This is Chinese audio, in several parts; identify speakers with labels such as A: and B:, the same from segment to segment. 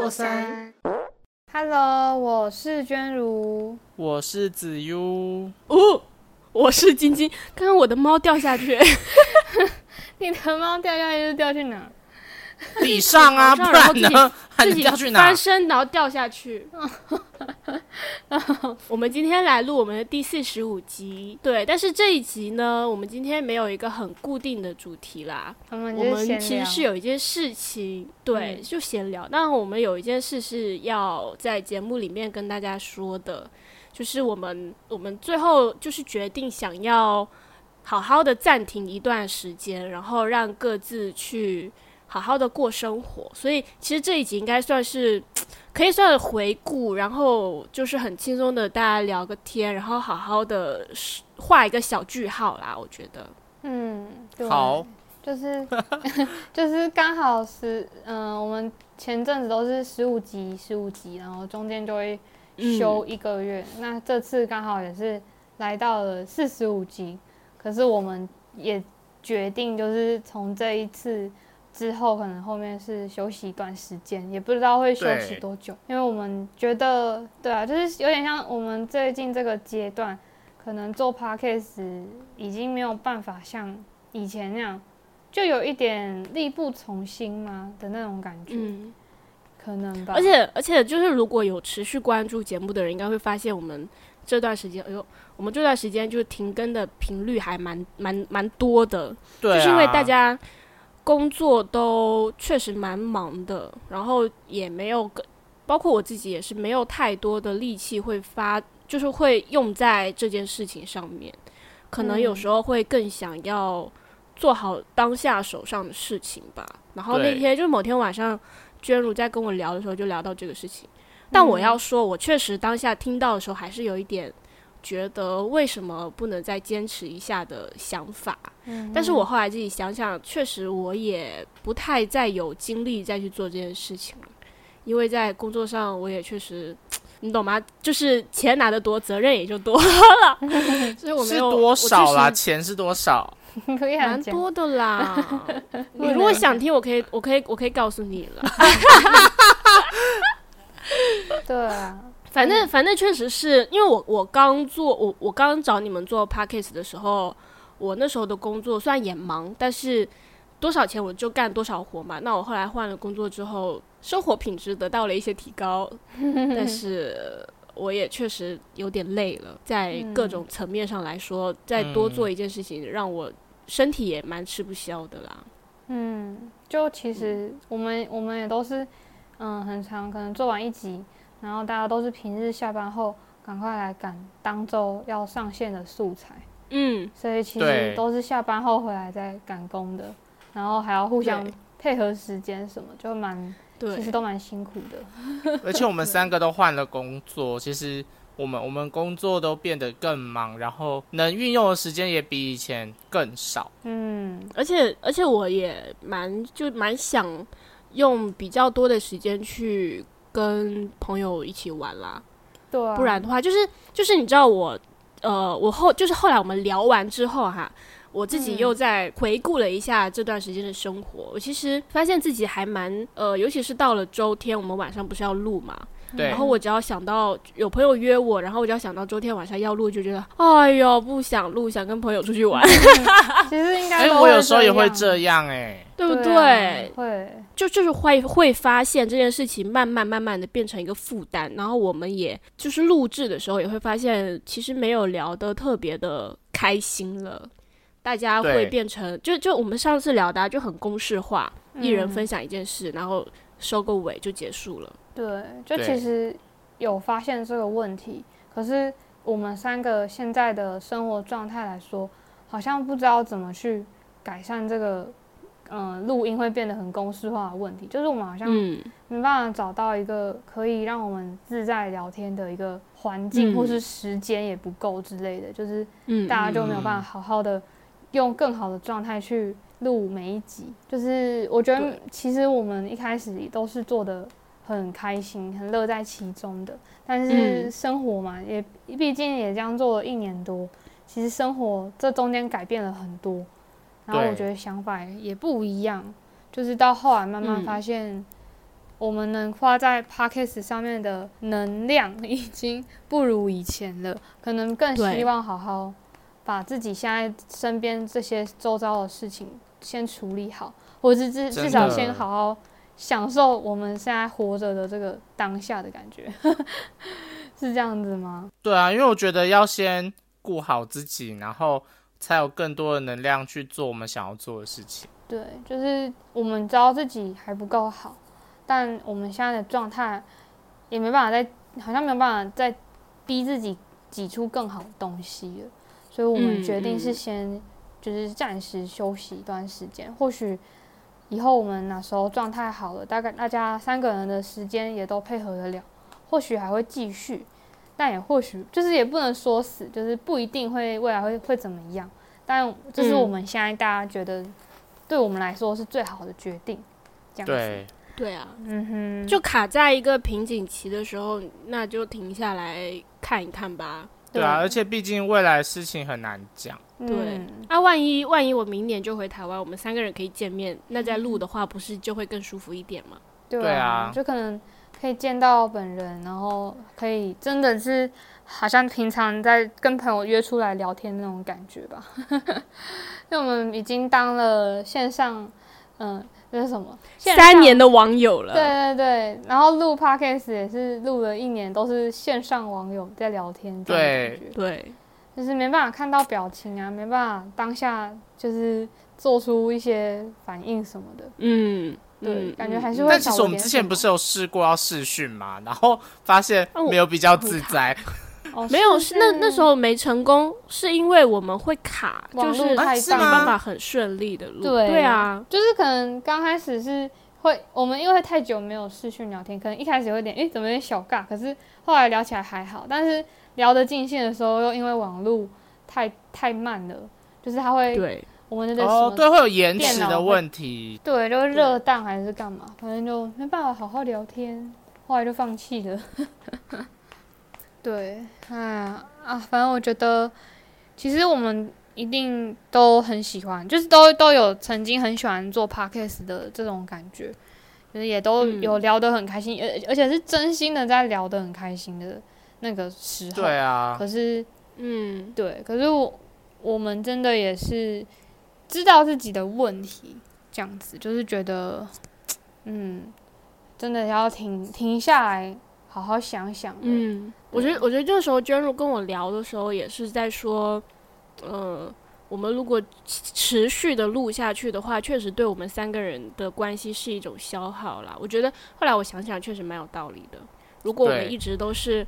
A: 过山。
B: Hello，我是娟如。
C: 我是子悠，
A: 哦，我是晶晶。刚刚我的猫掉下去，
B: 你的猫掉下去是掉去哪？
C: 地上啊，不
A: 然
C: 呢？
A: 自己
C: 能掉去哪
A: 翻？身然后掉下去。我们今天来录我们的第四十五集，对，但是这一集呢，我们今天没有一个很固定的主题啦。
B: 我们
A: 其实是有一件事情，对，
B: 嗯
A: 就闲聊。但我们有一件事是要在节目里面跟大家说的，就是我们我们最后就是决定想要好好的暂停一段时间，然后让各自去好好的过生活。所以其实这一集应该算是 可以算回顾，然后就是很轻松的大家聊个天，然后好好的画一个小句号啦。我觉得，
B: 嗯，对，
C: 好，
B: 就是 就是刚好是，嗯、我们前阵子都是十五集，十五集，然后中间就会
A: 嗯
B: 休一个月。那这次刚好也是来到了四十五集，可是我们也决定就是从这一次之后，可能后面是休息一段时间，也不知道会休息多久，因为我们觉得，对啊，就是有点像我们最近这个阶段，可能做 podcast 已经没有办法像以前那样，就有一点力不从心嘛的那种感觉，
A: 嗯。
B: 可能吧。
A: 而且而且就是如果有持续关注节目的人，应该会发现我们这段时间，哎呦，我们这段时间就是停更的频率还蛮蛮蛮多的，
C: 对啊，
A: 就是因为大家工作都确实蛮忙的，然后也没有跟，包括我自己也是没有太多的力气会发，就是会用在这件事情上面，可能有
B: 嗯
A: 时候会更想要做好当下手上的事情吧。然后那天就是某天晚上，娟如在跟我聊的时候就聊到这个事情，但我要说，我确实当下听到的时候还是有一点。觉得为什么不能再坚持一下的想法，
B: 嗯
A: 但是我后来自己想想，确实我也不太再有精力再去做这件事情了，因为在工作上我也确实，你懂吗？就是钱拿的多，责任也就多了，所以我没
C: 是
A: 有
C: 多少啦？钱是多少？
B: 可以讲
A: 多的啦。你如果想听，我可以，我可以，我可以告诉你了。
B: 对啊，
A: 反正反正确实是因为我我刚做我我刚找你们做 podcast 的时候，我那时候的工作虽然也忙，但是多少钱我就干多少活嘛。那我后来换了工作之后，生活品质得到了一些提高，但是我也确实有点累了，在各种层面上来说，再多做一件事情，让我身体也蛮吃不消的啦。
B: 嗯，就其实我们我们也都是，嗯，很长，可能做完一集，然后大家都是平日下班后赶快来赶当周要上线的素材，
A: 嗯，
B: 所以其实都是下班后回来再赶工的，然后还要互相配合时间什么，就蛮
A: 对。
B: 其实都蛮辛苦的。
C: 而且我们三个都换了工作，其实我们我们工作都变得更忙，然后能运用的时间也比以前更少。
B: 嗯，
A: 而且而且我也蛮就蛮想用比较多的时间去跟朋友一起玩啦，
B: 对啊，
A: 不然的话就是就是你知道我呃我后就是后来我们聊完之后哈。我自己
B: 嗯
A: 又在回顾了一下这段时间的生活，我其实发现自己还蛮呃，尤其是到了周天，我们晚上不是要录嘛，
C: 对。
A: 然后我只要想到有朋友约我，然后我就要想到周天晚上要录，就觉得哎呦不想录，想跟朋友出去玩，
B: 其实应该
C: 我有时候也会这样。哎、
A: 对不
B: 对？
A: 对？
B: 啊会，
A: 就就是会会发现这件事情慢慢慢慢的变成一个负担，然后我们也就是录制的时候也会发现，其实没有聊的特别的开心了，大家会变成就就我们上次聊的、啊、就很公式化，一人
B: 嗯
A: 分享一件事，然后收个尾就结束了。
B: 对，就其实有发现这个问题，可是我们三个现在的生活状态来说，好像不知道怎么去改善这个，嗯、录音会变得很公式化的问题。就是我们好像
A: 嗯，
B: 没办法找到一个可以让我们自在聊天的一个环境，
A: 嗯
B: 或是时间也不够之类的，就是
A: 嗯，
B: 大家就没有
C: 嗯
B: 办法好好的用更好的状态去录每一集。就是我觉得其实我们一开始都是做的很开心、很乐在其中的，但是
A: 嗯
B: 生活嘛，也毕竟也这样做了一年多，其实生活这中间改变了很多，然后我觉得想法也不一样，就是到后来慢慢
A: 嗯
B: 发现。我们能花在 podcast 上面的能量已经不如以前了，可能更希望好好把自己现在身边这些周遭的事情先处理好，或者至至少先好好享受我们现在活着的这个当下的感觉，是这样子吗？
C: 对啊，因为我觉得要先顾好自己，然后才有更多的能量去做我们想要做的事情。
B: 对，就是我们知道自己还不够好。但我们现在的状态也没办法再，好像没有办法再逼自己挤出更好的东西了，所以我们决定是先就是暂时休息一段时间。或许以后我们那时候状态好了，大概大家三个人的时间也都配合得了，或许还会继续，但也或许就是也不能说死，就是不一定会未来会会怎么样。但这是我们现在大家觉得对我们来说是最好的决定，这样子。
A: 对啊，嗯哼，就卡在一个瓶颈期的时候，那就停下来看一看吧。
C: 对啊，而且毕竟未来事情很难讲。
A: 对，啊，万一万一我明年就回台湾，我们三个人可以见面，那在录的话，不是就会更舒服一点吗？
B: 对啊，就可能可以见到本人，然后可以真的是好像平常在跟朋友约出来聊天那种感觉吧。因为我们已经当了线上，嗯。这是什么？
A: 三年的网友了。
B: 对对对，然后录 podcast 也是录了一年，都是线上网友在聊天。
C: 对
A: 对，
B: 就是没办法看到表情啊，没办法当下就是做出一些反应什么的。嗯，对，感觉还是会。
C: 但其实我们之前不是有试过要试训嘛，然后发现没有比较自在。
A: 没有，是那那时候没成功，是因为我们会卡，就是没办法很顺利的录。
B: 对
A: 对啊，
B: 就是可能刚开始是会，我们因为太久没有视讯聊天，可能一开始有点，哎，怎么有点小尬？可是后来聊起来还好，但是聊得尽兴的时候，又因为网络太太慢了，就是它会，
A: 对，
B: 我们的
C: 哦，对，会有延迟的问题，
B: 对，就热档还是干嘛，反正就没办法好好聊天，后来就放弃了。对，哎呀啊，反正我觉得，其实我们一定都很喜欢，就是都都有曾经很喜欢做 podcast 的这种感觉，就是也都有聊得很开心，而而且是真心的在聊得很开心的那个时候。
C: 对啊。
B: 可是，嗯，对，可是我我们真的也是知道自己的问题，这样子就是觉得，嗯，真的要停停下来。好好想想。
A: 嗯，我觉得，我觉得这个时候娟如跟我聊的时候，也是在说，呃，我们如果持续的录下去的话，确实对我们三个人的关系是一种消耗啦。我觉得后来我想想，确实蛮有道理的。如果我们一直都是，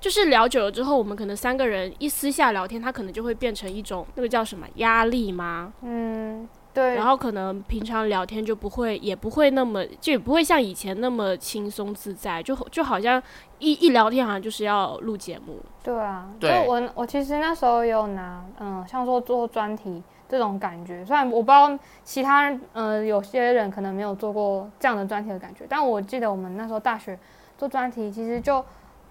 A: 就是聊久了之后，我们可能三个人一私下聊天，他可能就会变成一种那个叫什么压力吗？
B: 嗯。对，
A: 然后可能平常聊天就不会，也不会那么，就也不会像以前那么轻松自在，就就好像一一聊天好像就是要录节目。
B: 对啊，就我我其实那时候有拿，嗯，像说做专题这种感觉，虽然我不知道其他人，呃，有些人可能没有做过这样的专题的感觉，但我记得我们那时候大学做专题，其实就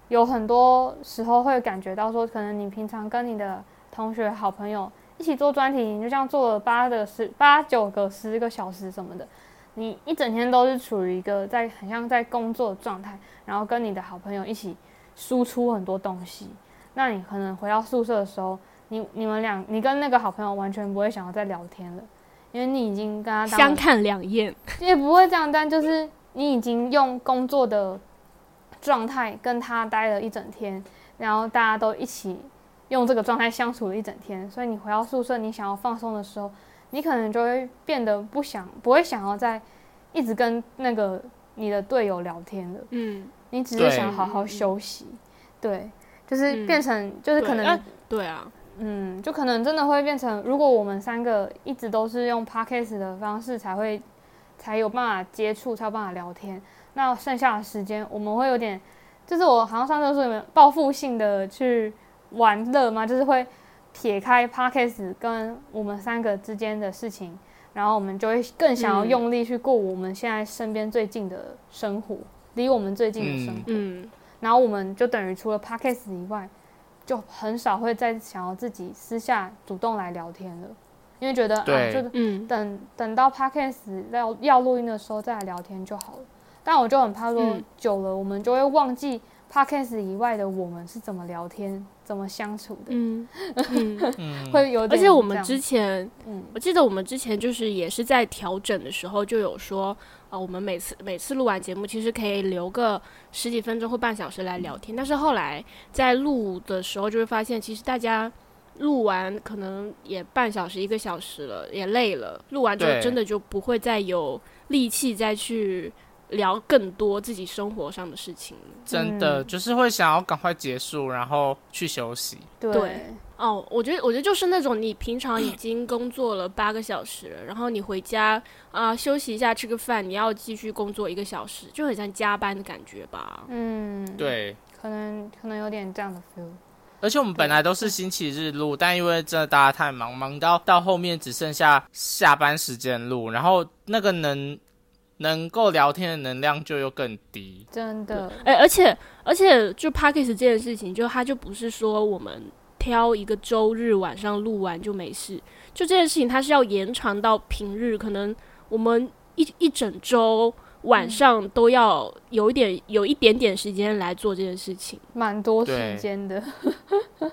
B: 有很多时候会感觉到说，可能你平常跟你的同学、好朋友。一起做专题，你就这样做了八个十八九个十个小时什么的，你一整天都是处于一个在很像在工作的状态，然后跟你的好朋友一起输出很多东西。那你可能回到宿舍的时候，你你们俩你跟那个好朋友完全不会想要再聊天了，因为你已经跟他
A: 相看两厌，
B: 也不会这样，但就是你已经用工作的状态跟他待了一整天，然后大家都一起。用这个状态相处了一整天，所以你回到宿舍，你想要放松的时候，你可能就会变得不想，不会想要再一直跟那个你的队友聊天了。嗯，你只是想好好休息。对，就是变成，就是可能，
A: 对啊，
B: 嗯，就可能真的会变成，如果我们三个一直都是用 podcast 的方式才会才有办法接触，才有办法聊天，那剩下的时间我们会有点，就是我好像上次说有没有报复性的去。玩乐吗？就是会撇开 Parkes 跟我们三个之间的事情，然后我们就会更想要用力去过我们现在身边最近的生活，离我们最近的生活。嗯，然后我们就等于除了 Parkes 以外，就很少会再想要自己私下主动来聊天了，因为觉得啊，就嗯，等等到 Parkes 要要录音的时候再来聊天就好了。但我就很怕说
A: 嗯
B: 久了，我们就会忘记 podcast 以外的我们是怎么聊天、怎么相处的，
A: 嗯嗯，
C: 嗯，
B: 会有点
A: 而且我们之前，
B: 嗯。
A: 我记得我们之前就是也是在调整的时候就有说，啊、我们每次每次录完节目，其实可以留个十几分钟或半小时来聊天。但是后来在录的时候就会发现，其实大家录完可能也半小时一个小时了，也累了，录完之后真的就不会再有力气再去聊更多自己生活上的事情。
C: 真的
B: 嗯
C: 就是会想要赶快结束，然后去休息。
B: 对
A: 对哦，我觉得，我觉得就是那种你平常已经工作了八个小时了，然后你回家啊、休息一下，吃个饭，你要继续工作一个小时，就很像加班的感觉吧。
B: 嗯，，
C: 对，
B: 可能可能有点这样的 feel。
C: 而且我们本来都是星期日录，但因为真的大家太忙，忙到到后面只剩下下班时间录，然后那个能能够聊天的能量就又更低。
B: 真的，
A: 哎、而且而且就 p a c k a g e 这件事情，就它就不是说我们挑一个周日晚上录完就没事，就这件事情它是要延长到平日，可能我们一一整周晚上都要有一点有一点点时间来做这件事情。
B: 蛮多时间的。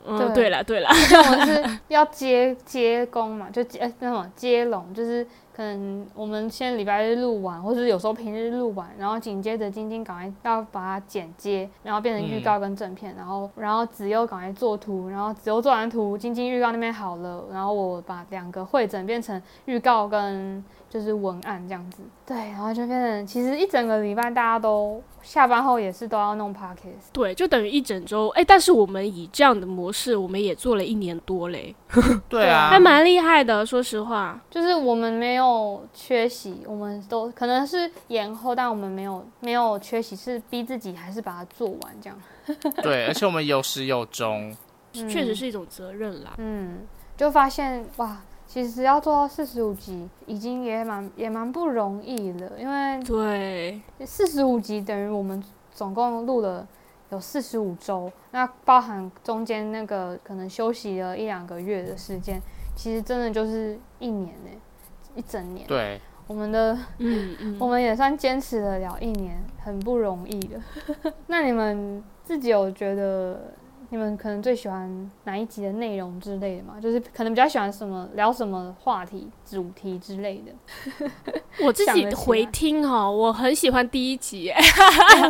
A: 嗯，
B: 对
A: 对了对了，
B: 像我是要接接工嘛，就接呃那种接龙，就是可能我们先礼拜日录完，或者有时候平日录完，然后紧接着晶晶赶快要把它剪接，然后变成预告跟正片，然后然后子悠赶快做图，然后子悠做完图，晶晶预告那边好了，然后我把两个会诊变成预告跟就是文案这样子，对，然后就变成其实一整个礼拜大家都下班后也是都要弄 podcast，
A: 对，就等于一整周。哎、但是我们以这样的模式，我们也做了一年多嘞，
C: 对啊，
A: 还蛮厉害的。说实话，
B: 就是我们没有缺席，我们都可能是延后，但我们没有没有缺席，是逼自己还是把它做完这样。
C: 对，而且我们有始有终。
A: 确实是一种责任啦。
B: 嗯，就发现哇，其实要做到四十五集，已经也蛮也蛮不容易了，因为
A: 对，
B: 四十五集等于我们总共录了有四十五周，那包含中间那个可能休息了一两个月的时间，其实真的就是一年呢，一整年。
C: 对，
B: 我们的
A: 嗯嗯，
B: 我们也算坚持了了一年，很不容易的。那你们自己有觉得你们可能最喜欢哪一集的内容之类的嘛？就是可能比较喜欢什么聊什么话题、主题之类的。
A: 我自己回听哦，我很喜欢第一集，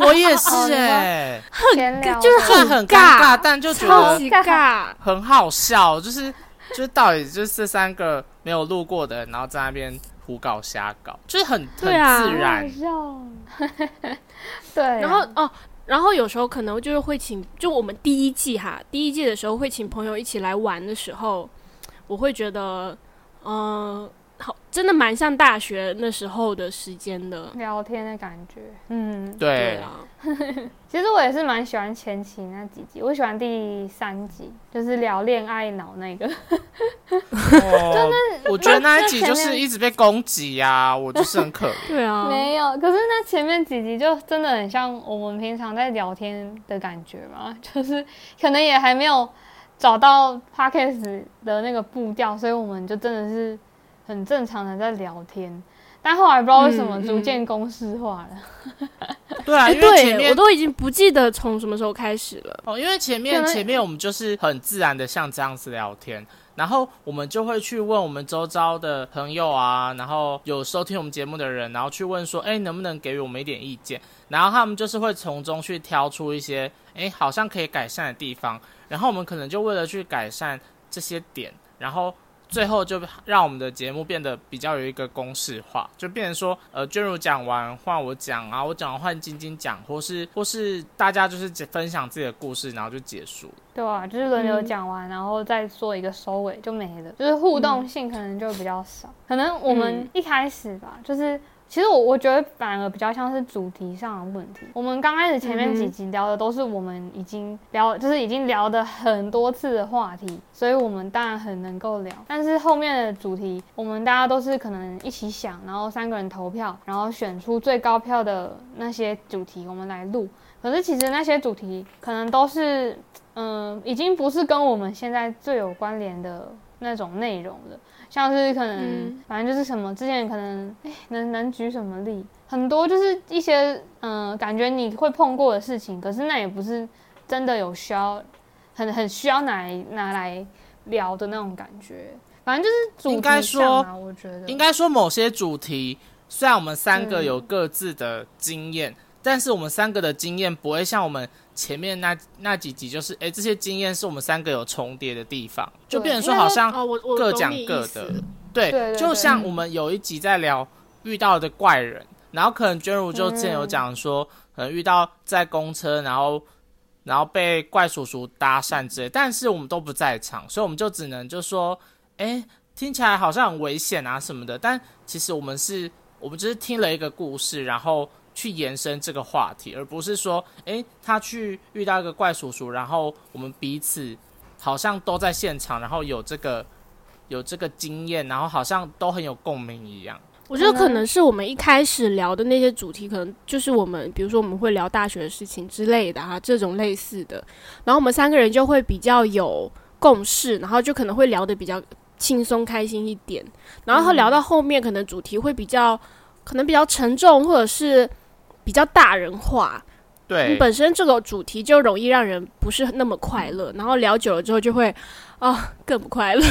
C: 我也是哎、
B: 闲聊的
A: 就是
C: 很很尴
A: 尬
C: 尬，但就觉得
A: 超级尬。
C: 很好笑，就是就是到底就是这三个没有路过的人，然后在那边胡搞瞎搞，就是很很自然。
B: 好笑 对啊，
A: 然后哦，然后有时候可能就是会请，就我们第一季哈，第一季的时候会请朋友一起来玩的时候，我会觉得，嗯、好，真的蛮像大学那时候的时间的。
B: 聊天的感觉，嗯，
A: 对
C: 对，
A: 啊，
B: 其实我也是蛮喜欢前期那几集，我喜欢第三集，就是聊恋爱脑那个。
C: 哦，我觉得那一集就是一直被攻击呀、我就是很可怜。
A: 对啊，
B: 没有，可是那前面几集就真的很像我们平常在聊天的感觉嘛，就是可能也还没有找到 podcast 的那个步调，所以我们就真的是很正常的在聊天。但后来不知道为什么逐渐公式化了，
C: 对啊，
A: 哎，
C: 因为前
A: 对我都已经不记得从什么时候开始了。
C: 哦，因为前面前面我们就是很自然的像这样子聊天，然后我们就会去问我们周遭的朋友啊，然后有收听我们节目的人，然后去问说，哎，能不能给予我们一点意见？然后他们就是会从中去挑出一些，哎，好像可以改善的地方，然后我们可能就为了去改善这些点，然后。最后就让我们的节目变得比较有一个公式化，就变成说，呃，娟如讲完换我讲啊，我讲完换晶晶讲，或是或是大家就是分享自己的故事，然后就结束。
B: 对啊，就是轮流
A: 嗯
B: 讲完，然后再做一个收尾就没了，就是互动性可能就比较少。可能我们
A: 嗯
B: 一开始吧，就是其实我我觉得反而比较像是主题上的问题。我们刚开始前面几集聊的都是我们已经聊，就是已经聊的很多次的话题，所以我们当然很能够聊。但是后面的主题，我们大家都是可能一起想，然后三个人投票，然后选出最高票的那些主题，我们来录。可是其实那些主题可能都是，嗯，已经不是跟我们现在最有关联的那种内容的，像是可能
A: 嗯。
B: 反正就是什么之前可能哎能能举什么例，很多就是一些嗯、呃感觉你会碰过的事情，可是那也不是真的有需要很很需要拿来拿来聊的那种感觉。反正就是主
C: 应该
B: 题上
C: 说
B: 啊，我觉得。
C: 应该说某些主题，虽然我们三个
B: 嗯。
C: 有各自的经验，但是我们三个的经验不会像我们前面那那几集，就是诶这些经验是我们三个有重叠的地方，就变成说好像
A: 哦，我我
C: 各讲各
A: 思。
C: 的。对，就像我们有一集在聊遇到的怪人，然后可能娟如就之前有讲说，可能遇到在公车，然后然后被怪叔叔搭讪之类，但是我们都不在场，所以我们就只能就说，哎，听起来好像很危险啊什么的，但其实我们是，我们只是听了一个故事，然后去延伸这个话题，而不是说，哎，他去遇到一个怪叔叔，然后我们彼此好像都在现场，然后有这个。有这个经验，然后好像都很有共鸣一样。
A: 我觉得
B: 可能
A: 可能是我们一开始聊的那些主题，可能就是我们，比如说我们会聊大学的事情之类的啊，这种类似的。然后我们三个人就会比较有共识，然后就可能会聊得比较轻松开心一点。然后聊到后面，可能主题会比较可能比较沉重，或者是比较大人化。
C: 对，
A: 本身这个主题就容易让人不是那么快乐，然后聊久了之后就会啊更不快乐。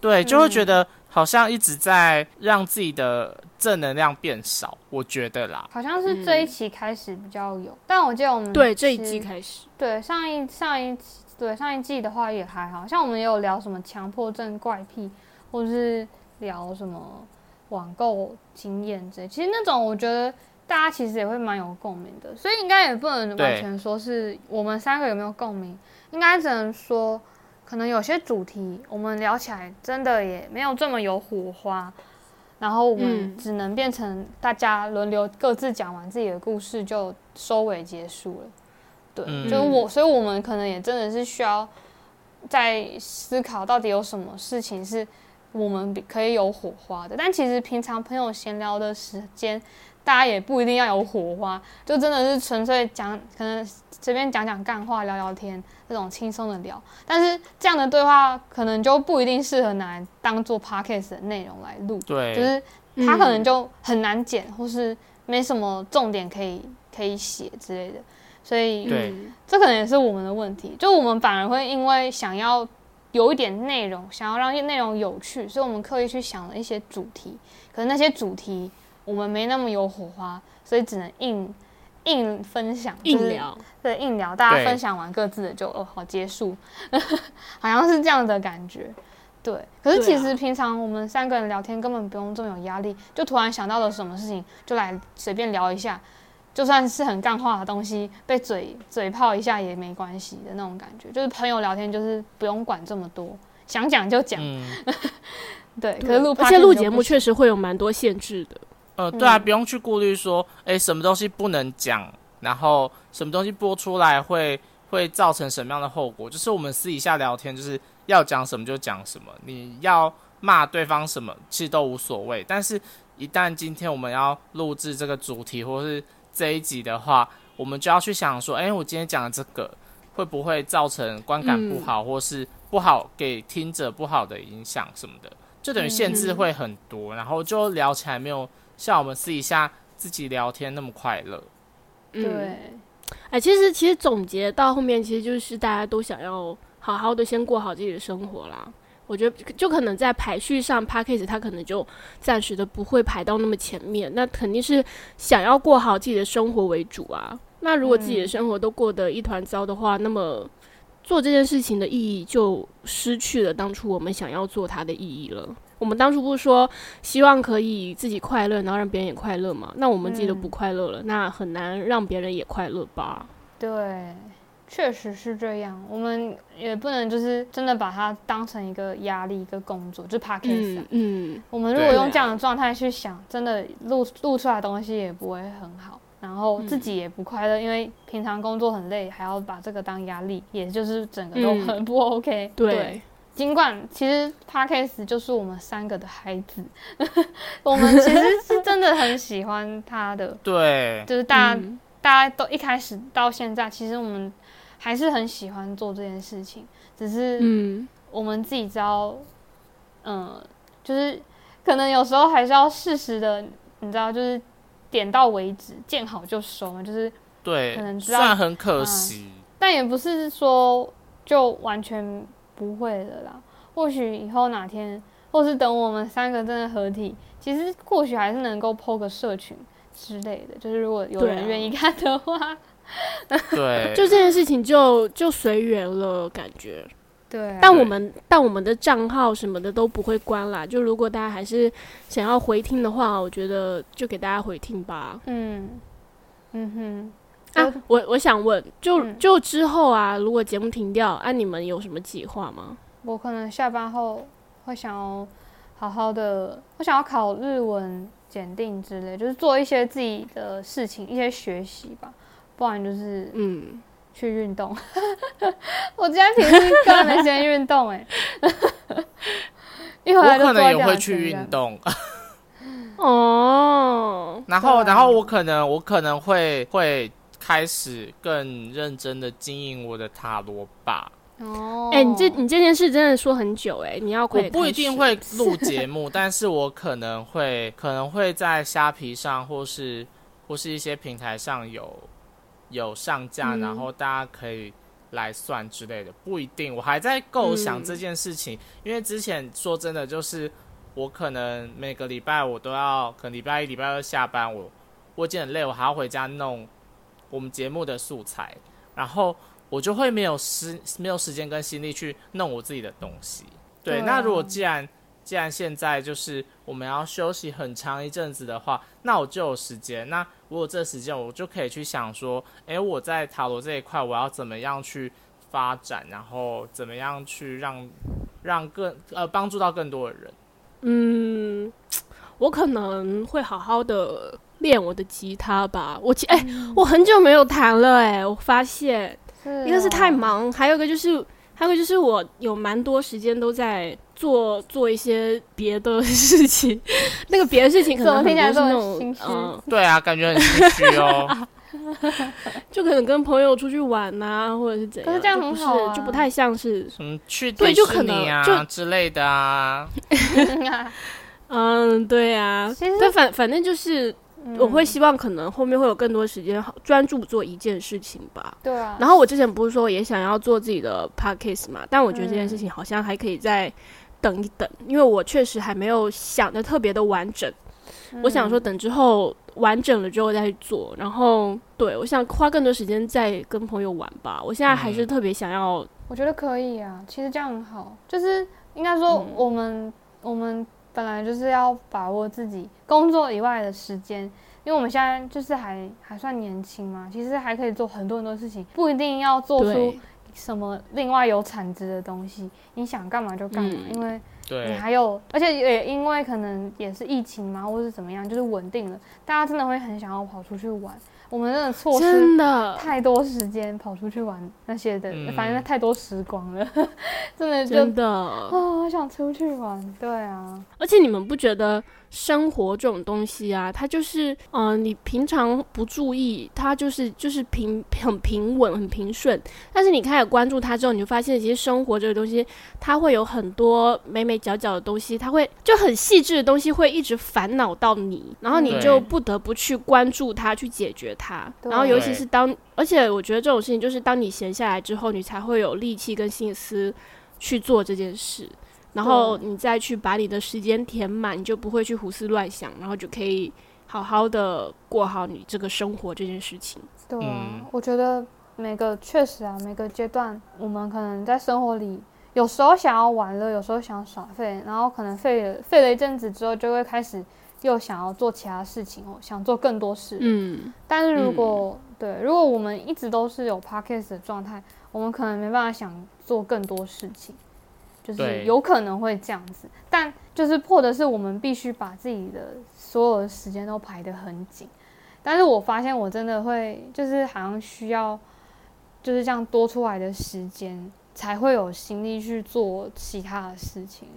C: 对，就会觉得好像一直在让自己的正能量变少。我觉得啦，
B: 好像是这一期开始比较有，但我记得我们
A: 对，这一季开始，
B: 对上一上一对上一季的话也还好像我们也有聊什么强迫症怪癖，或是聊什么网购经验之类。其实那种我觉得大家其实也会蛮有共鸣的，所以应该也不能完全说是我们三个有没有共鸣，应该只能说可能有些主题我们聊起来真的也没有这么有火花。然后我们
A: 嗯
B: 只能变成大家轮流各自讲完自己的故事就收尾结束了。对，
C: 嗯
B: 就是我，所以我们可能也真的是需要在思考到底有什么事情是我们可以有火花的。但其实平常朋友闲聊的时间，大家也不一定要有火花，就真的是纯粹讲，可能随便讲讲干话、聊聊天这种轻松的聊。但是这样的对话可能就不一定适合拿来当做 podcast 的内容来录，
C: 对，
B: 就是它可能
A: 嗯
B: 就很难剪，或是没什么重点可以可以写之类的。所以
A: 嗯
B: 这可能也是我们的问题，就我们反而会因为想要有一点内容，想要让内容有趣，所以我们刻意去想了一些主题。可是那些主题我们没那么有火花，所以只能硬硬分享，就是
A: 硬聊，
B: 对硬聊，大家分享完各自的就哦好结束，好像是这样的感觉。对，可是其实平常我们三个人聊天根本不用这么有压力，就突然想到了什么事情就来随便聊一下，就算是很干话的东西，被嘴嘴炮一下也没关系的那种感觉。就是朋友聊天，就是不用管这么多，想讲就讲。
C: 嗯，
B: 对，可是录
A: 而且录节目确实会有蛮多限制的。
C: 呃，对啊，
B: 嗯
C: 不用去顾虑说，哎，什么东西不能讲，然后什么东西播出来会会造成什么样的后果。就是我们私底下聊天，就是要讲什么就讲什么，你要骂对方什么，其实都无所谓。但是，一旦今天我们要录制这个主题或是这一集的话，我们就要去想说，哎，我今天讲的这个会不会造成观感不好，或是不好给听者不好的影响什么的，就等于限制会很多，然后就聊起来没有像我们私底下自己聊天那么快乐。
A: 嗯，
B: 对，
A: 哎，其实其实总结到后面，其实就是大家都想要好好的先过好自己的生活啦。我觉得就可能在排序上 p a c k a g e 它可能就暂时的不会排到那么前面，那肯定是想要过好自己的生活为主啊。那如果自己的
B: 嗯
A: 生活都过得一团糟的话，那么做这件事情的意义就失去了当初我们想要做它的意义了。我们当初不是说希望可以自己快乐，然后让别人也快乐嘛？那我们自己都不
B: 嗯
A: 快乐了，那很难让别人也快乐吧？
B: 对，确实是这样。我们也不能就是真的把它当成一个压力、一个工作，就 p a c k a g e
A: 嗯嗯，
B: 我们如果用这样的状态去想，真的录录出来的东西也不会很好，然后自己也不快乐，因为平常工作很累，还要把这个当压力，也就是整个都
A: 嗯
B: 很不 OK、
A: 对，
B: 尽管其实 Podcast 就是我们三个的孩子，我们其实是真的很喜欢他的，
C: 对，
B: 就是大家、
A: 嗯。
B: 大家都一开始到现在，其实我们还是很喜欢做这件事情，只是
A: 嗯，
B: 我们自己知道嗯，就是可能有时候还是要适时的，你知道，就是点到为止，见好就收嘛，就是
C: 对
B: 可能，知道
C: 虽然很可惜，
B: 但也不是说就完全不会的啦。或许以后哪天，或是等我们三个真的合体，其实或许还是能够 PO 个社群之类的。就是如果有人愿意看的话，
C: 对，
A: 就这件事情就就随缘了，感觉。
B: 对啊、
A: 但我们但我们的账号什么的都不会关啦。就如果大家还是想要回听的话，我觉得就给大家回听吧。
B: 嗯嗯哼，
A: 啊，我我想问，就
B: 嗯
A: 就之后啊，如果节目停掉，啊，你们有什么计划吗？
B: 我可能下班后会想要好好的，我想要考日文检定之类，就是做一些自己的事情，一些学习吧，不然就是
A: 嗯，
B: 去运动。我今天平时根本没时间运动哎、一回
C: 我可能也会去运。动，
A: 哦，
C: 然后，然后我可能我可能会会开始更认真的经营我的塔罗吧。
B: 哦，
A: 哎、你这你这件事真的说很久哎、你要快
C: 我不一定会录节目，但是我可能会可能会在虾皮上或是或是一些平台上有有上架，
A: 嗯
C: 然后大家可以来算之类的，不一定。我还在构想
A: 嗯
C: 这件事情，因为之前说真的，就是我可能每个礼拜我都要，可能礼拜一、礼拜二下班，我我已经很累，我还要回家弄我们节目的素材，然后我就会没有时没有时间跟心力去弄我自己的东西。对，
B: 对
C: 那如果
B: 啊
C: 既然既然现在就是我们要休息很长一阵子的话，那我就有时间。那我有这时间，我就可以去想说，诶，我在塔罗这一块，我要怎么样去发展，然后怎么样去让让更呃帮助到更多的人。
A: 嗯，我可能会好好的练我的吉他吧。我其哎、我很久没有弹了哎、我发现
B: 是
A: 一个是太
B: 哦，
A: 忙，还有一个就是还有一个就是我有蛮多时间都在做做一些别的事情。那个别的事情可能
B: 听起来
A: 是那种嗯，
C: 对啊，感觉很心虚哦。
A: 就可能跟朋友出去玩呐、或者是怎样。
B: 可是这样
A: 不是
B: 很好啊
A: 就不太像是
C: 什么去
A: 对
C: 迪士
A: 就可能
C: 啊
A: 就
C: 之类的啊。
A: 嗯，对啊，但，反反正就是我会
B: 嗯。
A: 希望可能后面会有更多时间好专注做一件事情吧。
B: 对啊，
A: 然后我之前不是说也想要做自己的 podcast 嘛，但我觉得这件事
B: 嗯。
A: 情好像还可以再等一等，因为我确实还没有想的特别的完整。我想说
B: 嗯。
A: 等之后完整了之后再去做，然后对我想花更多时间再跟朋友玩吧。我现在还是
C: 嗯。
A: 特别想要，
B: 我觉得可以啊，其实这样很好，就是应该说
A: 嗯。
B: 我们、我们本来就是要把握自己工作以外的时间，因为我们现在就是还还算年轻嘛，其实还可以做很多很多事情，不一定要做出，什么另外有产值的东西，你想干嘛就干嘛，
A: 嗯。
B: 因为你，还有，而且也因为可能也是疫情嘛，或是怎么样，就是稳定了，大家真的会很想要跑出去玩。我们真的错失
A: 真的
B: 太多时间跑出去玩那些的，
C: 嗯
B: 反正太多时光了，真的就
A: 真的。
B: 啊，好想出去玩。对啊，
A: 而且你们不觉得生活这种东西啊，它就是，嗯、你平常不注意，它就是就是平 很平稳、很平顺。但是你开始关注它之后，你就发现，其实生活这个东西，它会有很多美美角角的东西，它会就很细致的东西会一直烦恼到你，然后你就不得不去关注它，去解决它。然后尤其是当，而且我觉得这种事情就是当你闲下来之后，你才会有力气跟心思去做这件事。然后你再去把你的时间填满，你就不会去胡思乱想，然后就可以好好的过好你这个生活这件事情。
B: 对啊，
C: 嗯
B: 我觉得每个确实啊，每个阶段我们可能在生活里，有时候想要玩乐，有时候想耍废，然后可能废了废了一阵子之后，就会开始又想要做其他事情哦，想做更多事。
A: 嗯，
B: 但是如果、对，如果我们一直都是有 podcast 的状态，我们可能没办法想做更多事情，就是有可能会这样子。但就是或者是我们必须把自己的所有的时间都排得很紧。但是我发现我真的会，就是好像需要就是这样多出来的时间，才会有心力去做其他的事情。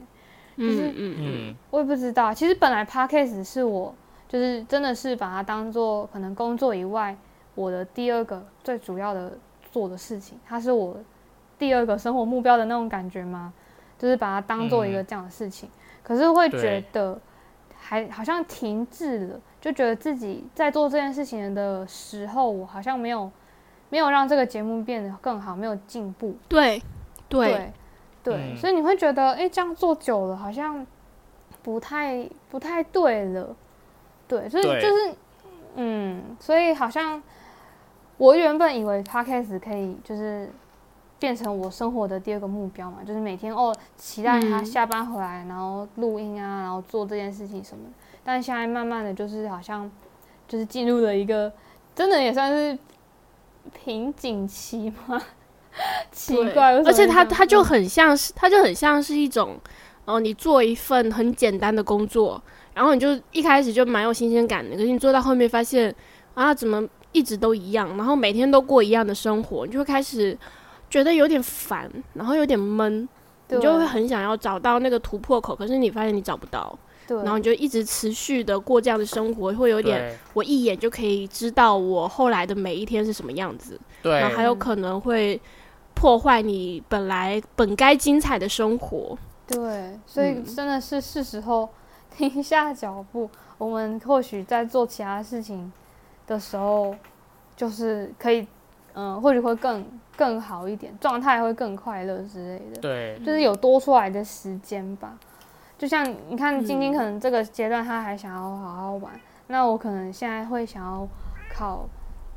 B: 就是
A: 嗯嗯嗯，
C: 嗯，
B: 我也不知道，其实本来 podcast 是我就是真的是把它当做可能工作以外我的第二个最主要的做的事情，它是我第二个生活目标的那种感觉吗？就是把它当做一个这样的事情。可是会觉得还好像停滞了，就觉得自己在做这件事情的时候，我好像没有没有让这个节目变得更好，没有进步。
A: 对对
B: 对所以你会觉得，哎、这样做久了好像不太不太对了。对，所以就是，嗯，所以好像我原本以为 podcast 可以就是变成我生活的第二个目标嘛，就是每天哦期待他
A: 嗯
B: 下班回来，然后录音啊，然后做这件事情什么的。但现在慢慢的就是好像就是进入了一个真的也算是瓶颈期吗？奇怪，
A: 而且它
B: 会这样
A: 它就很像是，他就很像是一种，哦、你做一份很简单的工作，然后你就一开始就蛮有新鲜感的，可是你做到后面发现啊，怎么一直都一样，然后每天都过一样的生活，你就会开始觉得有点烦，然后有点闷，你就会很想要找到那个突破口，可是你发现你找不到，
B: 对，
A: 然后你就一直持续的过这样的生活，会有点我一眼就可以知道我后来的每一天是什么样子。
C: 对
A: 然后还有可能会破坏你本来本该精彩的生活。
B: 对，所以
A: 嗯
B: 真的是是时候停下脚步。我们或许在做其他事情的时候，就是可以，嗯、或许会更更好一点，状态会更快乐之类的。
C: 对
B: 就是有多出来的时间吧。就像你看，晶晶
A: 嗯
B: 可能这个阶段她还想要好好玩，那我可能现在会想要考，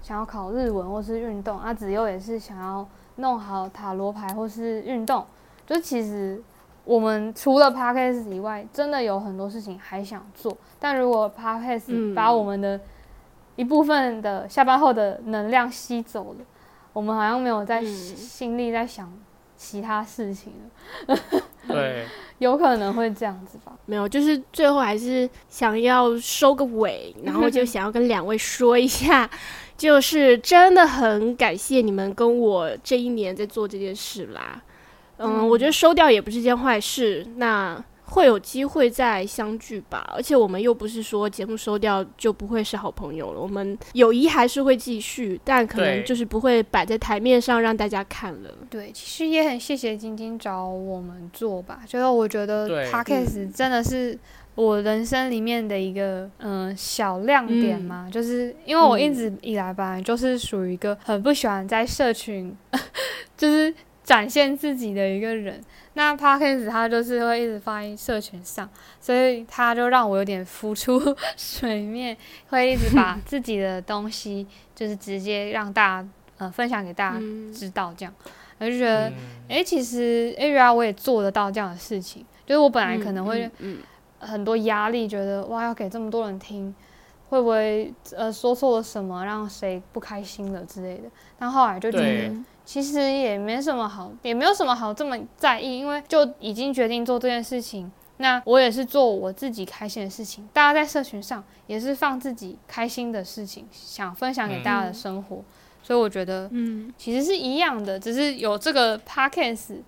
B: 想要考日文或是运动，啊，子悠也是想要弄好塔罗牌或是运动。就其实我们除了 podcast 以外，真的有很多事情还想做，但如果 podcast
A: 嗯
B: 把我们的一部分的下班后的能量吸走了，我们好像没有在
A: 嗯
B: 心力在想其他事情了。
C: 对
B: 有可能会这样子吧。
A: 没有，就是最后还是想要收个尾，然后就 想要跟两位说一下，就是真的很感谢你们跟我这一年在做这件事啦。嗯，
B: 嗯
A: 我觉得收掉也不是件坏事，那会有机会再相聚吧。而且我们又不是说节目收掉就不会是好朋友了，我们友谊还是会继续，但可能就是不会摆在台面上让大家看了。
B: 对，其实也很谢谢晶晶找我们做吧，就是我觉得
C: 对
B: podcast 真的是我人生里面的一个嗯、小亮点嘛，就是因为我一直以来吧，就是属于一个很不喜欢在社群 就是展现自己的一个人。那 podcast 它就是会一直放在社群上，所以他就让我有点浮出水面，会一直把自己的东西就是直接让大家呃分享给大家
A: 嗯。
B: 知道，这样。我就觉得，
C: 嗯。
B: 哎、其实哎，原来我也做得到这样的事情，就是我本来可能会
A: 嗯
B: 很多压力，觉得哇要给这么多人听，会不会呃说错了什么让谁不开心了之类的，但后来就觉得。其实也没什么好，也没有什么好这么在意，因为就已经决定做这件事情。那我也是做我自己开心的事情，大家在社群上也是放自己开心的事情，想分享给大家的生活，所以我觉得
A: 嗯
B: 其实是一样的，只是有这个 podcast，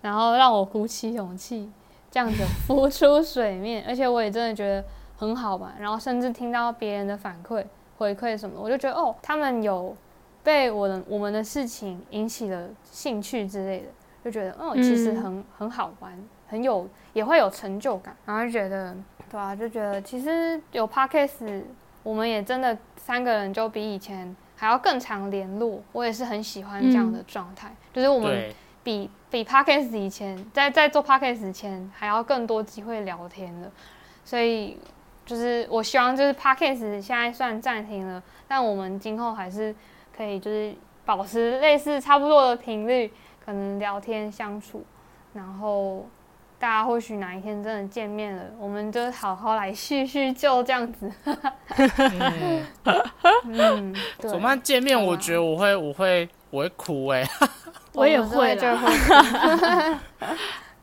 B: 然后让我鼓起勇气这样子浮出水面，而且我也真的觉得很好玩，然后甚至听到别人的反馈、回馈什么，我就觉得哦，他们有被我的我们的事情引起了兴趣之类的，就觉得嗯，其实
A: 嗯。
B: 很很好玩，很有也会有成就感，然后就觉得对啊，就觉得其实有 podcast，我们也真的三个人就比以前还要更常联络，我也是很喜欢这样的状态，就是我们比比 podcast 以前在在做 podcast 前还要更多机会聊天了，所以就是我希望就是 podcast 现在算暂停了，但我们今后还是可以就是保持类似差不多的频率，可能聊天相处，然后大家或许哪一天真的见面了，我们就好好来叙叙旧这样子。
C: 嗯，
B: 嗯，对
C: 怎么办？见面，我觉得我会，我会，我会哭哎、
A: 我也会啦
B: 就会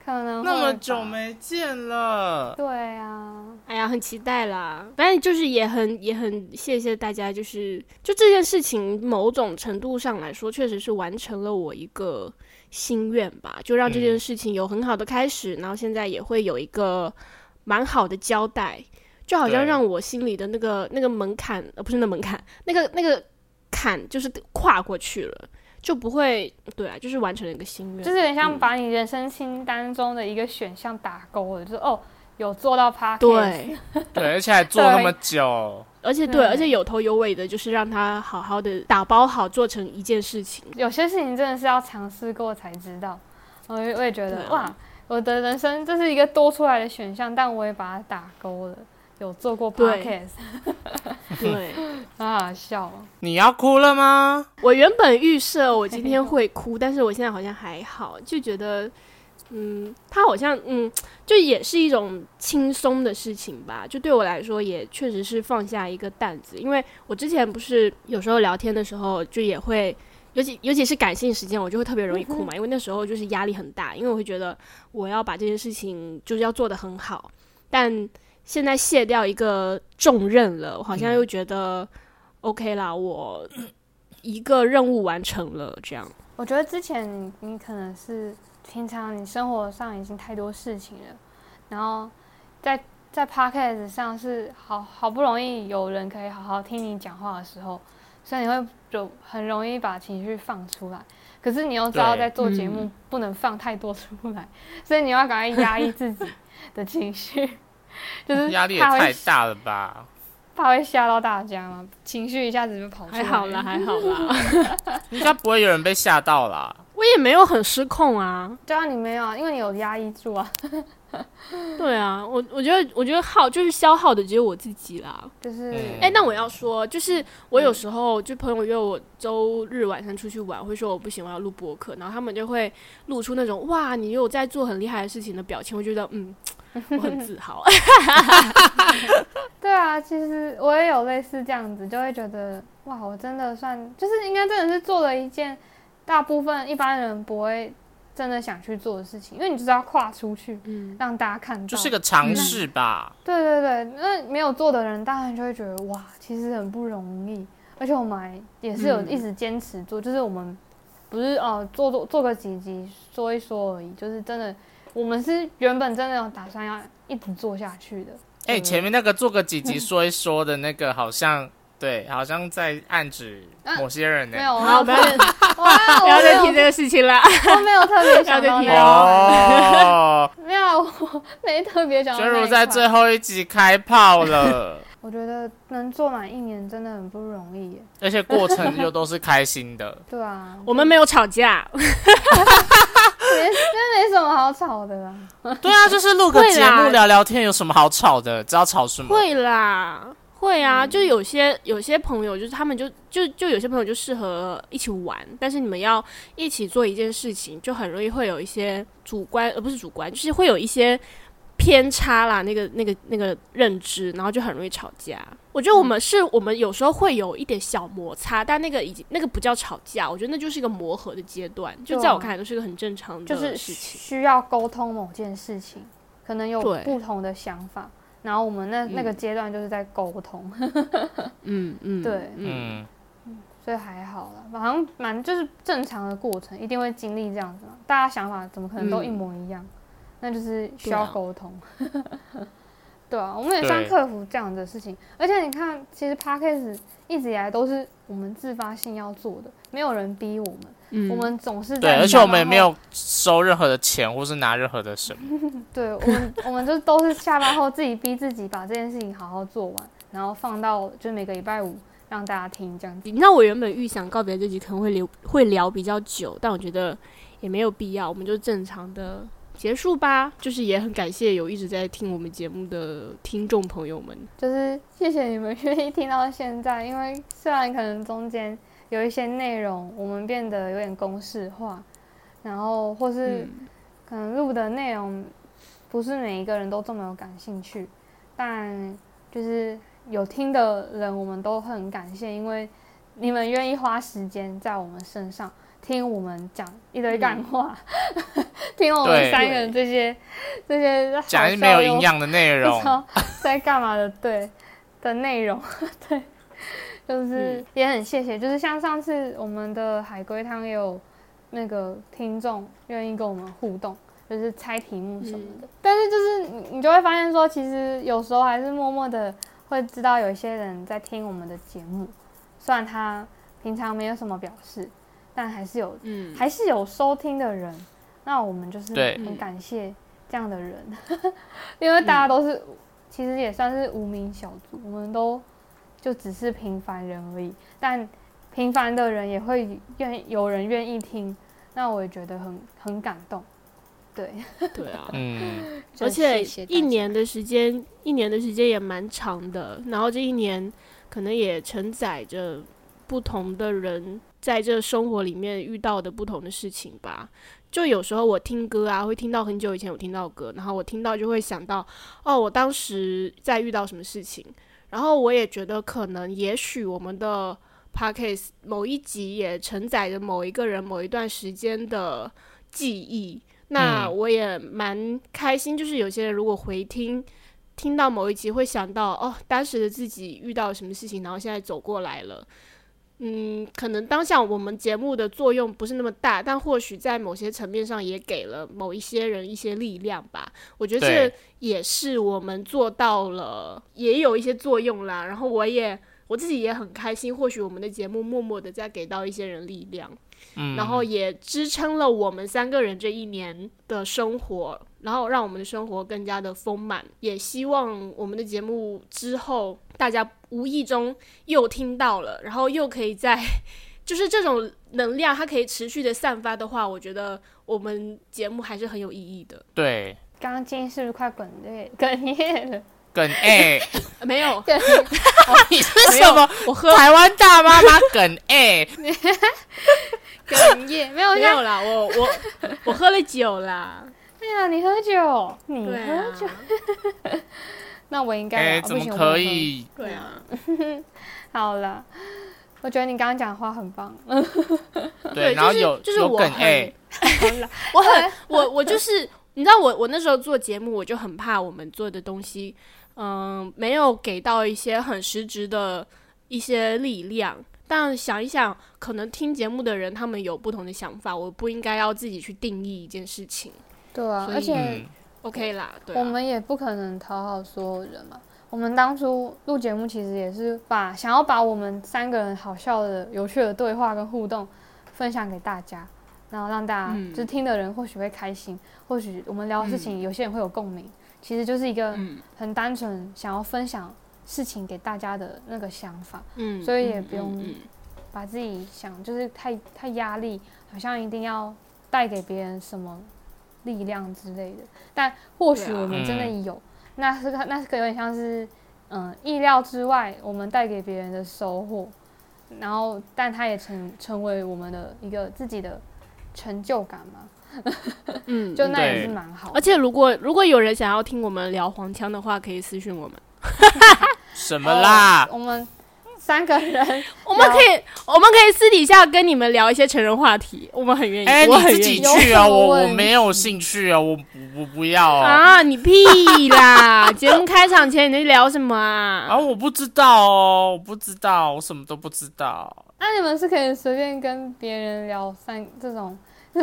B: 可能
C: 那么久没见了。
B: 对啊，
A: 哎呀，很期待啦！反正就是也很也很谢谢大家，就是就这件事情，某种程度上来说，确实是完成了我一个心愿吧，就让这件
C: 嗯
A: 事情有很好的开始，然后现在也会有一个蛮好的交代，就好像让我心里的那个那个门槛，呃，不是那门槛，那个那个坎就是跨过去了，就不会对啊，就是完成了一个心愿，
B: 就是有点像
A: 嗯。
B: 把你人生清单中的一个选项打勾了，就是哦，有做到 podcast，
A: 对，
C: 对，而且还做那么久，
A: 而且对，而且有头有尾的，就是让他好好的打包好，做成一件事情。
B: 有些事情真的是要尝试过才知道。我也我也觉得
A: 啊。
B: 哇，我的人生这是一个多出来的选项，但我也把它打勾了。有做过 podcast，
A: 对
B: 很好笑哦。
C: 你要哭了吗？
A: 我原本预设我今天会哭，但是我现在好像还好，就觉得，嗯，他好像，嗯，就也是一种轻松的事情吧。就对我来说，也确实是放下一个担子，因为我之前不是有时候聊天的时候，就也会。尤其尤其是感性时间，我就会特别容易哭嘛，因为那时候就是压力很大，因为我会觉得我要把这件事情就是要做得很好，但现在卸掉一个重任了，我好像又觉得 OK 啦，我一个任务完成了，这样。
B: 我觉得之前你你可能是平常你生活上已经太多事情了，然后在在 podcast 上是好好不容易有人可以好好听你讲话的时候，所以你会就很容易把情绪放出来。可是你又知道在做节目不能放太多出来，所以你要赶快压抑自己的情绪，就是
C: 压力也太大了吧？
B: 怕会吓到大家吗，情绪一下子就跑出来。
A: 还好啦，还好啦，
C: 应该不会有人被吓到啦。
A: 我也没有很失控啊。
B: 对啊，你没有啊，因为你有压抑住啊，
A: 对啊，我我觉得我觉得耗就是消耗的只有我自己啦。
B: 就是
C: 嗯
A: 哎、那我要说，就是我有时候就朋友约我周日晚上出去玩，会说我不行，我要录播客，然后他们就会露出那种哇，你有在做很厉害的事情的表情，我觉得嗯，我很自豪。
B: 对啊，其实我也有类似这样子，就会觉得哇，我真的算就是应该真的是做了一件大部分一般人不会真的想去做的事情，因为你就是要跨出去，
A: 嗯，
B: 让大家看到。
C: 就是个尝试吧。
B: 对对对，那没有做的人当然就会觉得哇，其实很不容易，而且我们还也是有
A: 嗯
B: 一直坚持做，就是我们不是哦做做做个几集说一说而已，就是真的我们是原本真的有打算要一直做下去的。
C: 哎、
B: 对
C: 前面那个做个几集说一说的那个，好像对，好像在暗指某些人呢、
B: 没有，我
A: 好，不要不要再
B: 我没有
A: 提这个事情了。
B: 我没有特别 想
A: 要再提
B: 那，
C: 哦，
B: 没有，我没特别想到
C: 娟
B: 那一块。
C: 如在最后一集开炮了，
B: 我觉得能做满一年真的很不容易耶。
C: 而且过程又都是开心的。
B: 对啊，
A: 我们没有吵架，
B: 没真没什么好吵的啦。
C: 对啊，就是录个节目聊聊天，有什么好吵的？知道吵什么？
A: 会啦，会啊，就有些有些朋友，就是他们就就就有些朋友就适合一起玩，但是你们要一起做一件事情，就很容易会有一些主观，而不是主观，就是会有一些偏差啦，那个那个那个认知，然后就很容易吵架。我觉得我们是我们有时候会有一点小摩擦，但那个已经那个不叫吵架，我觉得那就是一个磨合的阶段，就在我看来都是一个很正常的
B: 就是。需要沟通某件事情，可能有不同的想法，然后我们那、
A: 嗯
B: 那个阶段就是在沟通，
A: 嗯嗯，
B: 对
A: 嗯，
C: 嗯，
B: 所以还好啦，好像蛮就是正常的过程，一定会经历这样子嘛。大家想法怎么可能都一模一样？那就是需要沟通。对啊，我们也算
C: 对
B: 克服这样的事情。而且你看，其实 podcast 一直以来都是我们自发性要做的，没有人逼我们，
A: 嗯
B: 我们总是
C: 对，而且我们也没有收任何的钱，或是拿任何的什么。
B: 对我们，我们就都是下班后自己逼自己把这件事情好好做完，然后放到就每个礼拜五让大家听这样子。
A: 你知道我原本预想告别这集可能会聊会聊比较久，但我觉得也没有必要，我们就正常的结束吧。就是也很感谢有一直在听我们节目的听众朋友们。
B: 就是谢谢你们愿意听到现在，因为虽然可能中间有一些内容我们变得有点公式化，然后或是
A: 嗯，
B: 可能录的内容不是每一个人都这么有感兴趣，但就是有听的人，我们都很感谢，因为你们愿意花时间在我们身上听我们讲一堆干话，听我们三个人这些这些好
C: 讲一些没有营养的内
B: 不
C: 容。
B: 知，道在干嘛的，对的内容，对，就是也很谢谢，就是像上次我们的海龟汤也有那个听众愿意跟我们互动，就是猜题目什么的，但是就是你你就会发现说，其实有时候还是默默的会知道有一些人在听我们的节目，虽然他平常没有什么表示，但还是有
A: 嗯，
B: 还是有收听的人，那我们就是很感谢这样的人，因为大家都是、其实也算是无名小卒，我们都就只是平凡人而已。但平凡的人也会愿有人愿意听，那我也觉得很很感动。对，
A: 对啊，
C: 嗯，
A: 而且一年的时间，一年的时间也蛮长的。然后这一年可能也承载着不同的人在这生活里面遇到的不同的事情吧。就有时候我听歌啊，会听到很久以前我听到歌，然后我听到就会想到，哦，我当时在遇到什么事情。然后我也觉得，可能也许我们的 podcast 某一集也承载着某一个人某一段时间的记忆。那
C: 嗯
A: 我也蛮开心，就是有些人如果回听，听到某一集会想到哦，当时的自己遇到什么事情，然后现在走过来了。嗯，可能当下我们节目的作用不是那么大，但或许在某些层面上也给了某一些人一些力量吧。我觉得这也是我们做到了，也有一些作用啦。然后我也我自己也很开心，或许我们的节目默默的在给到一些人力量。
C: 嗯，
A: 然后也支撑了我们三个人这一年的生活，然后让我们的生活更加的丰满。也希望我们的节目之后大家无意中又听到了，然后又可以在就是这种能量，它可以持续的散发的话，我觉得我们节目还是很有意义的。
C: 对，
B: 刚刚金是不是快哽咽哽咽了？
C: 梗哎，
A: 呃 没有，
B: 哽
C: 你是什么？
A: 我喝。
C: 台湾大妈妈 梗哎，
B: 哽咽没有像
A: 没有啦，我我我喝了酒啦，
B: 对呀，你喝酒，你喝酒，
A: 啊，
B: 那我应该
C: 怎么可
B: 我喝。
C: 以？
A: 对啊，
B: 好了，我觉得你刚刚讲话很棒。
C: 对，
A: 就是
C: 然后有
A: 就是我
C: 有梗哎，
A: 我很我我就是你知道我我那时候做节目，我就很怕我们做的东西，嗯、没有给到一些很实质的一些力量。但想一想，可能听节目的人他们有不同的想法，我不应该要自己去定义一件事情。
B: 对啊，而且
C: 嗯
A: ，OK 啦，对、啊，
B: 我们也不可能讨好所有人嘛。我们当初录节目，其实也是把想要把我们三个人好笑的、有趣的对话跟互动分享给大家，然后让大家、
A: 嗯
B: 就是听的人或许会开心，或许我们聊的事情有些人会有共鸣。其实就是一个
A: 嗯。
B: 很单纯想要分享事情给大家的那个想法，
A: 嗯，
B: 所以也
A: 嗯
B: 不用把自己想就是太太压力，好像一定要带给别人什么力量之类的。但或许我们真的
C: 嗯
B: 有，那是个那是个有点像是嗯意料之外，我们带给别人的收获，然后但它也成成为我们的一个自己的成就感嘛，
A: 嗯，
B: 就那也是蛮好的。
A: 而且如果如果有人想要听我们聊黄腔的话，可以私信我们，
C: 什么啦
B: 哦？我们三个人
A: 我们可以我们可以私底下跟你们聊一些成人话题，我们很愿意，
C: 哎，
A: 我
C: 你自己。去啊，我我没有兴趣啊，我我不要啊。
A: 啊，你屁啦！节目开场前你在聊什么啊？
C: 啊，我不知道哦，我不知道，我什么都不知道。
B: 那你们是可以随便跟别人聊三这种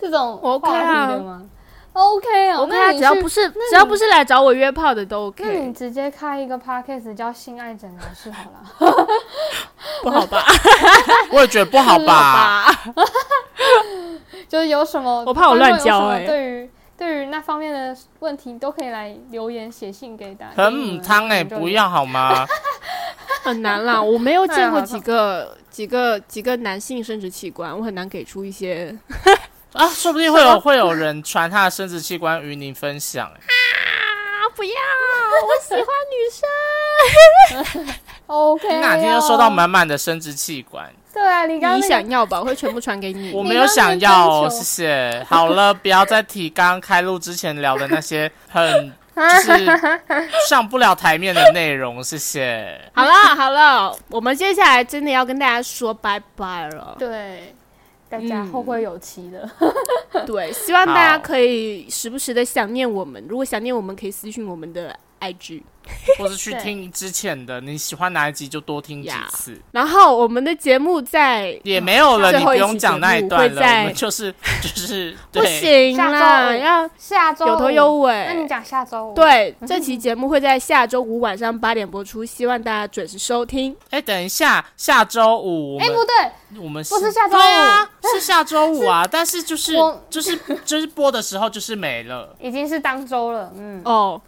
B: 这种话
A: 啊
B: 题的吗？OK 啊，
A: 我看他
B: 那你去
A: 只要不是只要不是来找我约炮的都 OK
B: 那你直接开一个 podcast 叫性爱诊疗室好了。
A: 不好吧？
C: 我也觉得不好吧。
A: 吧？
B: 就是有什么，
A: 我怕我乱教
B: 哎、
A: 欸
B: 对于对于那方面的问题，都可以来留言写信给大家。
C: 很母汤哎，不要好吗？
A: 很难啦，我没有见过几个几个几个男性生殖器官，我很难给出一些
C: 啊，说不定会有会有人传他的生殖器官与您分享。哎
A: 啊！不要，我喜欢女生。
B: OK，、
C: 你哪天就收到？满满的生殖器官？
B: 对啊，你刚刚
A: 你
B: 那个
A: 想要吧？我会全部传给你。
C: 我没有想要谢谢。好了，不要再提刚刚开录之前聊的那些很就是 上不了台面的内容，谢谢。
A: 好了好了，我们接下来真的要跟大家说拜拜了。
B: 对，大家
A: 嗯
B: 后会有期的。
A: 对，希望大家可以时不时的想念我们。如果想念我们，可以私信我们的 IG。
C: 或是去听之前的，你喜欢哪一集就多听几
A: 呀
C: 次。
A: 然后我们的节目在
C: 也没有了，你不用讲那一段了，我们就是 就是
A: 不，行
B: 下
A: 啦，要
B: 下周
A: 有头有尾。
B: 那你。讲下周五？，
A: 对，这期节目会在下周五晚上八点播出，希望大家准时收听。
C: 哎，等一下，下周五我
B: 哎、
C: 们
B: 不对，
C: 我们
B: 不是下周五
C: 是下周五啊，但是就是就是就是播的时候就是没了，
B: 已经是当周了，嗯，
A: 哦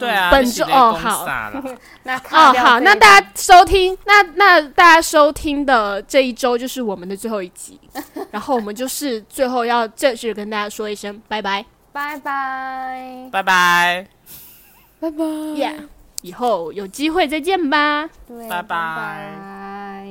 C: 对啊，
A: 本周哦好
B: 那
A: 哦，好，那大家收听，那那大家收听的这一周就是我们的最后一集，然后我们就是最后要正式跟大家说一声拜拜，
B: 拜拜，
C: 拜拜。
A: 拜拜，耶！以后有机会再见吧。
B: 对，
C: 拜拜
B: 拜